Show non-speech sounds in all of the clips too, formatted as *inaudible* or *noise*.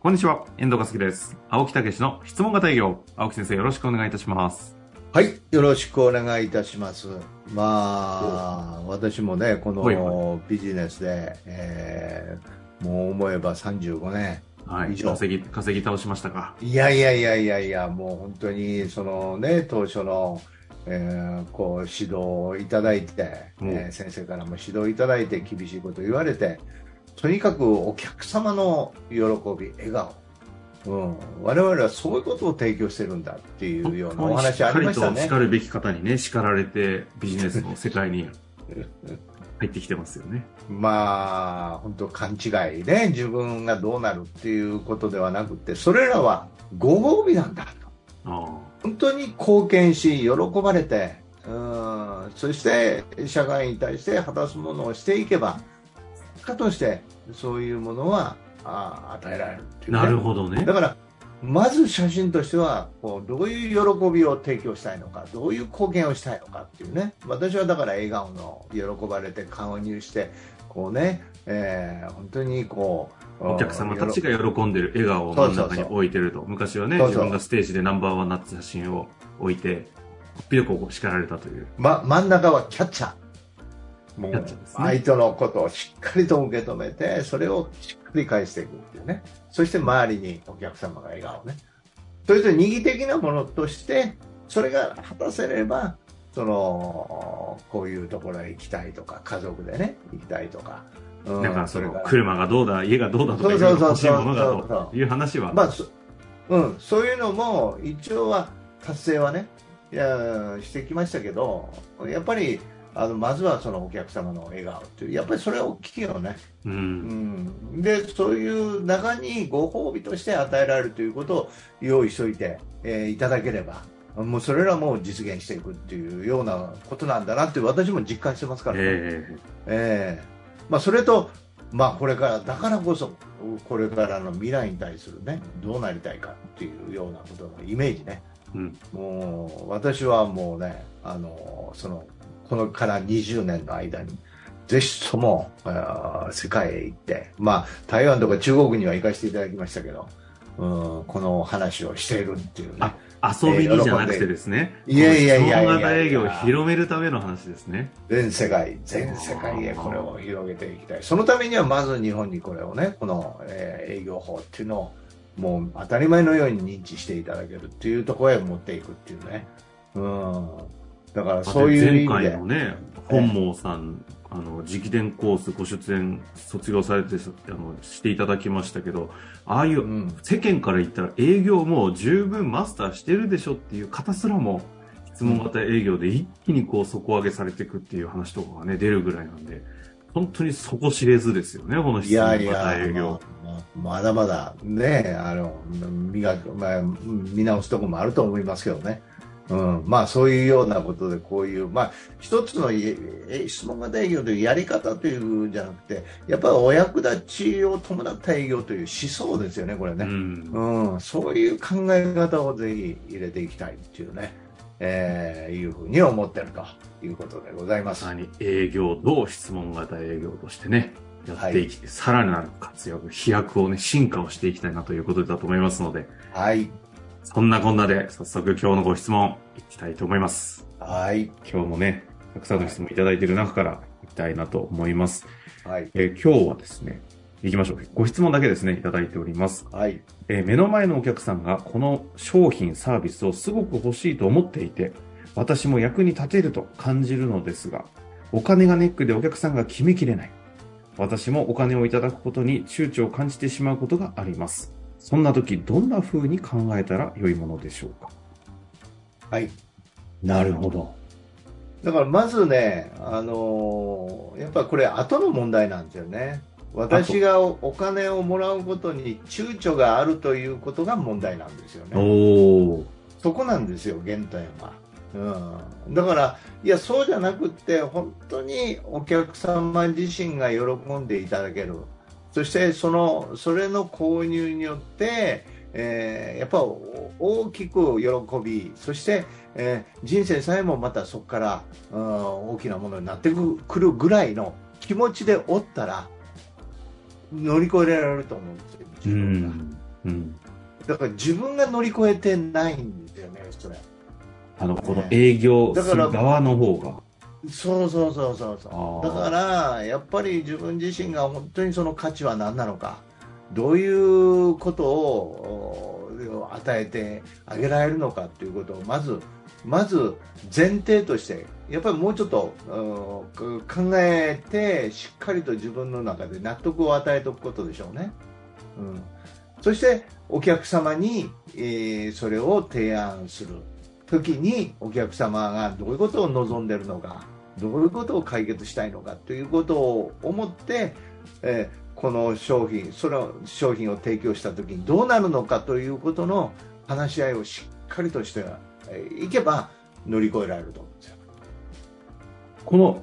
こんにちは、遠藤和樹です。青木武の質問型営業。青木先生、よろしくお願いいたします。はい、よろしくお願いいたします。まあ、私もね、こはいはのビジネスで、えーもう思えば35年。はい。以上稼ぎ、稼ぎ倒しましたか。いやいやいやいやいや、もう本当に、そのね、当初の、えーこう指導をいただいて、うんえー先生からも指導いただいて、厳しいこと言われて、とにかくお客様の喜び、笑顔。うん、我々はそういうことを提供してるんだっていうようなお話ありましたねしっか。るべき方にね、叱られて、ビジネスの世界に *laughs* 入ってきてますよね。まあ、本当勘違いね、自分がどうなるっていうことではなくて、それらはご褒美なんだと。あ本当に貢献し、喜ばれて、うん、そして社会に対して果たすものをしていけば、結果としてそういうものはあ与えられるっていう、ね。あ。なるほどねだ。から、まず写真としてはこうどういう喜びを提供したいのかどういう貢献をしたいのかっていうね私はだから笑顔の喜ばれて顔入してこうね、えー本当にこうお客様たちがが喜んでる笑顔を真ん中に置いてると。昔はね、自分がステージでナンバーワンになった写真を置いて、こっぴどくこう叱られたという。ま、真ん中はキャッチャーもう相手のことをしっかりと受け止めてそれをしっかり返していくっていうね。そして周りにお客様が笑顔ね。それと二義的なものとしてそれが果たせればそのこういうところへ行きたいとか家族でね行きたいとか、うなんかその車がどうだ、家がどうだとかいう欲しいものがそうそという話は、まあそ,、うん、そういうのも一応は達成はねいやしてきましたけどやっぱりあのまずはそのお客様の笑顔っていうやっぱりそれは大きいよね、う。うんん、でそういう中にご褒美として与えられるということを用意しておいて、えーいただければもうそれらも実現していくっていうようなことなんだなって私も実感してますからね。えええまあ、それと、まあ、これからだからこそこれからの未来に対するねどうなりたいかっていうようなことのイメージねえうん。もう私はもうねあのそのこのから20年の間にぜひとも世界へ行って、まあ、台湾とか中国には行かせていただきましたけど、うん、この話をしているっていうねあ遊びにじゃなくてですね、いやいやいやいやいやこの質問型営業を広めるための話ですね。全世界、全世界へこれを広げていきたい。そのためにはまず日本にこれをね、この、えー営業法っていうのをもう当たり前のように認知していただけるっていうところへ持っていくっていうね。うん。だからそういう意味で前回。のね、本望さん、あの、直伝コースご出演、卒業されて、あの、していただきましたけど、ああいう、うん世間から言ったら営業もう十分マスターしてるでしょっていう方すらも、質問型営業で一気にこう底上げされていくっていう話とかがね、出るぐらいなんで、本当に底知れずですよね、このい質問やいや、型営業。まだまだね、あの、磨く、まあ、見直すところもあると思いますけどね。うん、まあそういうようなことでこういう、まあ一つの質問型営業というやり方というんじゃなくて、やっぱりお役立ちを伴った営業という思想ですよね、これうね。ん。うん、そういう考え方をぜひ入れていきたいっていうね、えーいうふうに思ってるということでございます。さらに営業どう質問型営業としてね、やっていきて、さらなる活躍、飛躍をね、進化をしていきたいなということだと思いますので、はい。そんなこんなで早速今日のご質問いきたいと思います。はい。今日もね、たくさんの質問いただいている中からいきたいなと思います。はい。えー今日はですね、行きましょう。ご質問だけですね、いただいております。はい。えー目の前のお客さんがこの商品サービスをすごく欲しいと思っていて、私も役に立てると感じるのですが、お金がネックでお客さんが決めきれない。私もお金をいただくことに躊躇を感じてしまうことがあります。そんな時、どんな風に考えたら良いものでしょうか？はい。なるほど。だからまずね、あのーやっぱりこれ後の問題なんですよね。私がおお金をもらうことに躊躇があるということが問題なんですよね。そこなんですよ、原点は。うん、だから、いや、そうじゃなくって、本当にお客様自身が喜んでいただける。そして、その、それの購入によって、えーやっぱお大きく喜び、そして、えー人生さえもまたそこから、うん大きなものになってくくるぐらいの気持ちでおったら、乗り越えられると思うんですよ。うん。うん。だから自分が乗り越えてないんですよね、それ。あの、この営業する側の方が。そうそうそうそうそう。だから、やっぱり自分自身が本当にその価値は何なのか、どういうことをお与えてあげられるのかということを、まず、まず前提として、やっぱりもうちょっとうん考えて、しっかりと自分の中で納得を与えておくことでしょうね。うん、そして、お客様に、えーそれを提案する。時にお客様がどういうことを望んでるのかどういうことを解決したいのかということを思って、えーこの商品その商品を提供した時にどうなるのかということの話し合いをしっかりとしてえいけば乗り越えられると思うんですよ。この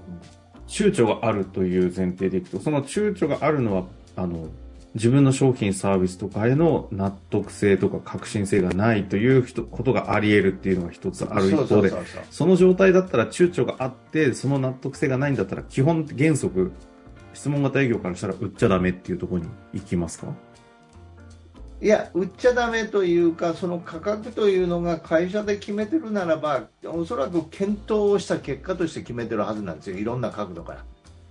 躊躇があるという前提でいくと、その躊躇があるのは、あの、自分の商品サービスとかへの納得性とか革新性がないということがあり得るっていうのが一つある一方で、その状態だったら躊躇があって、その納得性がないんだったら、基本原則、質問型営業からしたら売っちゃダメっていうところに行きますか？いや、売っちゃだめというか、その価格というのが会社で決めてるならば、おそらく検討をした結果として決めてるはずなんですよ、いろんな角度から。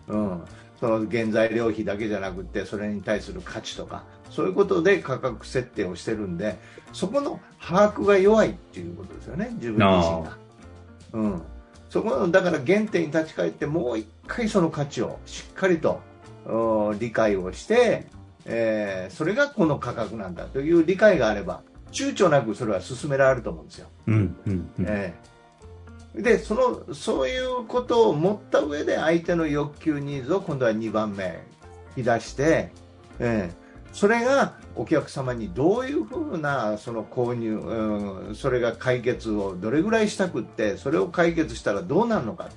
うん、その原材料費だけじゃなくて、それに対する価値とか、そういうことで価格設定をしてるんで、そこの把握が弱いっていうことですよね、自分自身が。うん、そこのだから原点に立ち返って、もう一回その価値をしっかりとうん理解をして、えーそれがこの価格なんだという理解があれば、躊躇なくそれは進められると思うんですよ。うん、うん、うん。ええでそのそういうことを持った上で相手の欲求ニーズを今度は2番目引き出して、ええそれがお客様にどういうふうなその購入、うん、それが解決をどれぐらいしたくってそれを解決したらどうなるのか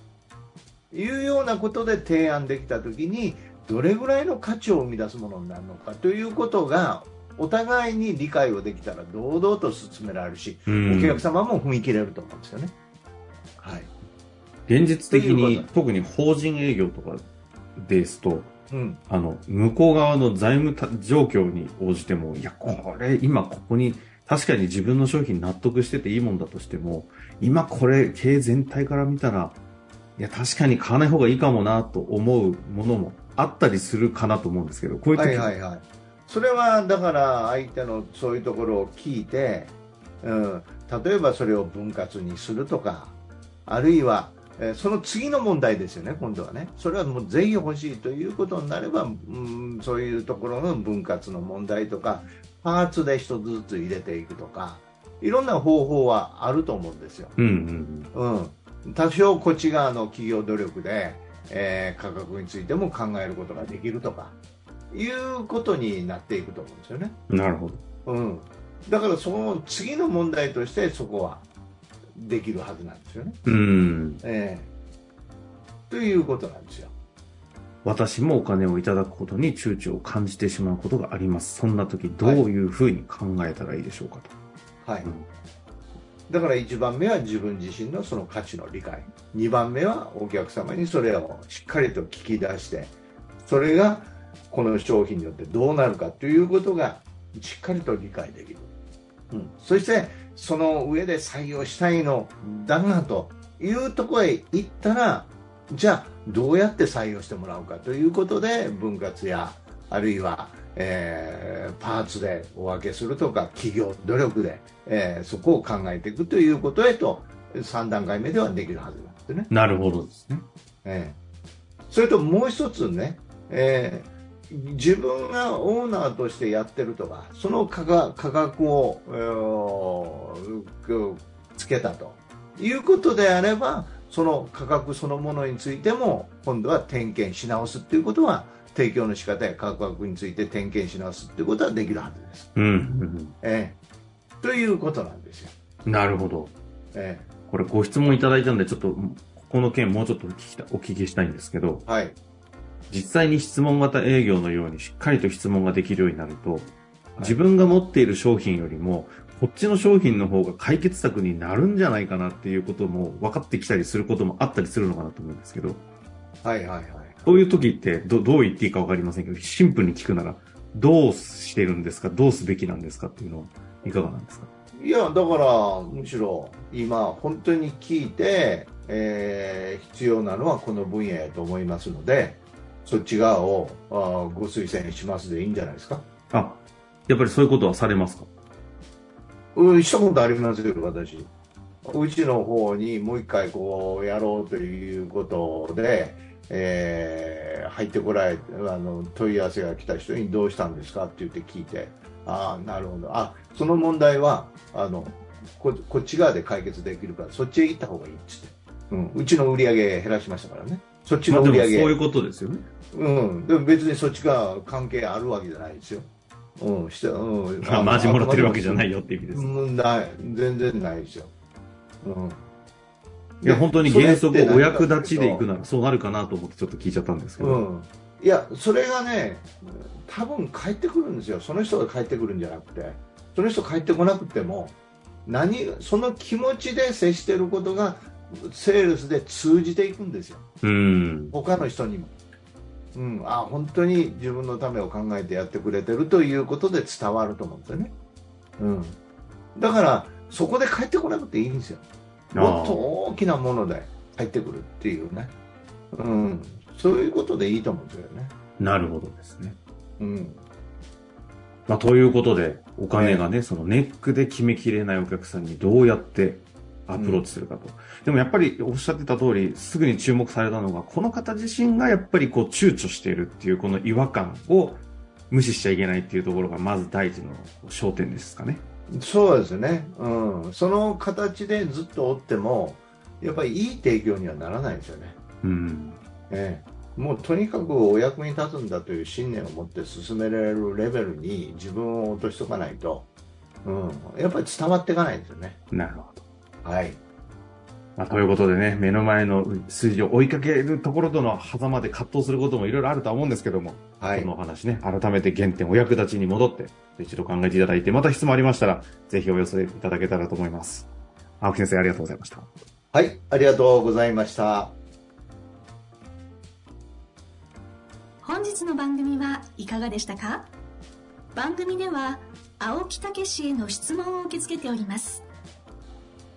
というようなことで提案できたときにどれぐらいの価値を生み出すものになるのかということがお互いに理解をできたら堂々と進められるしうんお客様も踏み切れると思うんですよね。はい。現実的に特に法人営業とかですと、うん。あの、向こう側の財務た状況に応じても、いや、これ、今ここに、確かに自分の商品納得してていいもんだとしても、今これ、経営全体から見たら、いや、確かに買わない方がいいかもなと思うものもあったりするかなと思うんですけど、こういう時、はいはいはい。それはだから相手のそういうところを聞いて、うん、例えばそれを分割にするとか、あるいは、えーその次の問題ですよね、今度はね。それはもうぜひ欲しいということになれば、うん、そういうところの分割の問題とか、パーツで一つずつ入れていくとか、いろんな方法はあると思うんですよ。うんうんうん、多少こっち側の企業努力で、えー価格についても考えることができるとかいうことになっていくと思うんですよね、うん。なるほど。うん、だからその次の問題としてそこはできるはずなんですよね、うん。えーということなんですよ。私もお金をいただくことに躊躇を感じてしまうことがあります。そんな時、どういうふうに考えたらいいでしょうかと。はい、うん。だから1番目は自分自身のその価値の理解。2番目はお客様にそれをしっかりと聞き出してそれがこの商品によってどうなるかということがしっかりと理解できる、うん、そしてその上で採用したいのだがというところへ行ったらじゃあどうやって採用してもらうかということで分割やあるいは、えーパーツでお分けするとか企業努力で、えーそこを考えていくということへと3段階目ではできるはずなんですね。なるほどですね。ええそれともう一つね、えー自分がオーナーとしてやってるとかその価格価格を、えーつけたということであればその価格そのものについても今度は点検し直すっていうことは提供の仕方や価格について点検し直すっていうことはできるはずです。うんうんええということなんですよ。うん。なるほど。えこれご質問いただいたんで、ちょっと、ここの件もうちょっとお聞きたお聞きしたいんですけど、えはい実際に質問型営業のようにしっかりと質問ができるようになると、自分が持っている商品よりも、こっちの商品の方が解決策になるんじゃないかなっていうことも分かってきたりすることもあったりするのかなと思うんですけど、はいはいはい。そういう時ってどどう言っていいか分かりませんけど、シンプルに聞くなら、どうしてるんですか？どうすべきなんですかっていうのはいかがなんですか？いや、だから、むしろ今、本当に聞いて、えー必要なのはこの分野やと思いますので、そっち側をあーご推薦しますでいいんじゃないですか？あ、やっぱりそういうことはされますか？うん、したことありますよ、私。うちの方にもう一回こうやろうということで、えー入ってこられてあの問い合わせが来た人にどうしたんですかって言って聞いて、ああ、なるほど。あ、その問題は、あの、ここっち側で解決できるから、そっちへ行った方がいいっつって。うん、うちの売り上げ減らしましたからね。そっちの売り上げ。いうことですよね。うん、でも別にそっちが関係あるわけじゃないですよ。うん、して、うん。まあ、マージンもらってるわけじゃい。ないよって意味です。うん、ない、全然ないですよ。うん。いや、本当に原則お役立ちでいくならそうなるかなと思ってちょっと聞いちゃったんですけど。うん。いや、それがね、多分帰ってくるんですよ。その人が帰ってくるんじゃなくて。その人帰ってこなくても、何、その気持ちで接してることが、セールスで通じていくんですよ。うん。他の人にも。うん、あ本当に自分のためを考えてやってくれてるということで伝わると思うんですよね。うん、だから、そこで帰ってこなくていいんですよ。もっと大きなもので帰ってくるっていうね。うん、そういうことでいいと思うんですよね。なるほどですね。うん、まあ、ということで、お金がね、そのネックで決めきれないお客さんにどうやってアプローチするかと。でもやっぱりおっしゃってた通り、すぐに注目されたのが、この方自身がやっぱりこう躊躇しているっていうこの違和感を無視しちゃいけないっていうところがまず第一の焦点ですかね。そうですね、うん、その形でずっと追っても、やっぱりいい提供にはならないんですよね。うん。ええ、もうとにかくお役に立つんだという信念を持って進められるレベルに自分を落としとかないと、うん、やっぱり伝わっていかないんですよね。なるほど。はい。まあ、ということでね、目の前の数字を追いかけるところとの狭間で葛藤することもいろいろあるとは思うんですけども、はいこのお話ね、改めて原点、お役立ちに戻って、一度考えていただいて、また質問ありましたら、ぜひお寄せいただけたらと思います。青木先生、ありがとうございました。はい、ありがとうございました。本日の番組はいかがでしたか？番組では青木武氏への質問を受け付けております